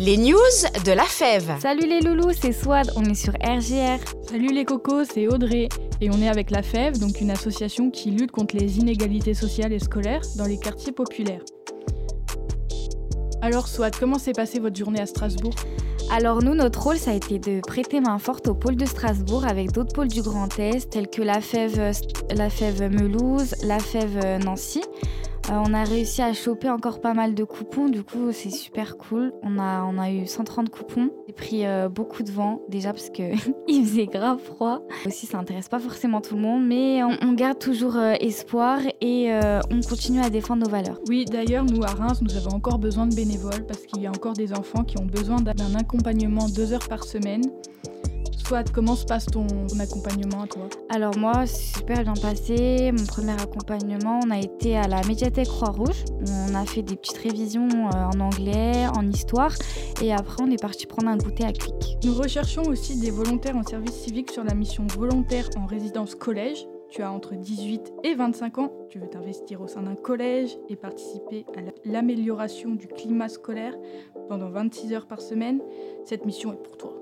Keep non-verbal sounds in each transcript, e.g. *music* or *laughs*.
Les news de la fève. Salut les loulous, c'est Swad, on est sur RGR. Salut les cocos, c'est Audrey et on est avec la FEV, donc une association qui lutte contre les inégalités sociales et scolaires dans les quartiers populaires. Alors Swad, comment s'est passée votre journée à Strasbourg? Alors nous, notre rôle, ça a été de prêter main forte au pôle de Strasbourg avec d'autres pôles du Grand Est, tels que la FEV, la Melouse, la FEV Nancy. Euh, on a réussi à choper encore pas mal de coupons, du coup c'est super cool. On a, on a eu 130 coupons. J'ai pris euh, beaucoup de vent déjà parce que *laughs* il faisait grave froid. Aussi ça intéresse pas forcément tout le monde, mais on, garde toujours euh, espoir et on continue à défendre nos valeurs. Oui, d'ailleurs, nous à Reims, nous avons encore besoin de bénévoles parce qu'il y a encore des enfants qui ont besoin d'un accompagnement deux heures par semaine. Swad, comment se passe ton, ton accompagnement à toi Alors moi, c'est super bien passé. Mon premier accompagnement, on a été à la médiathèque Croix-Rouge. On a fait des petites révisions euh, en anglais, en histoire, et après on est parti prendre un goûter à Quick. Nous recherchons aussi des volontaires en service civique sur la mission volontaire en résidence collège. Tu as entre 18 et 25 ans, tu veux t'investir au sein d'un collège et participer à la- l'amélioration du climat scolaire pendant 26 heures par semaine. Cette mission est pour toi.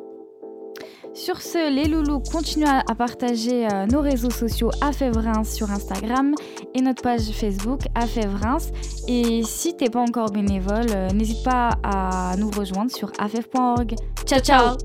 Sur ce, les loulous, continuez à, partager euh, nos réseaux sociaux AFEVRINS sur Instagram et notre page Facebook AFEVRINS. Et si t'es pas encore bénévole, euh, n'hésite pas à nous rejoindre sur afev.org. Ciao ciao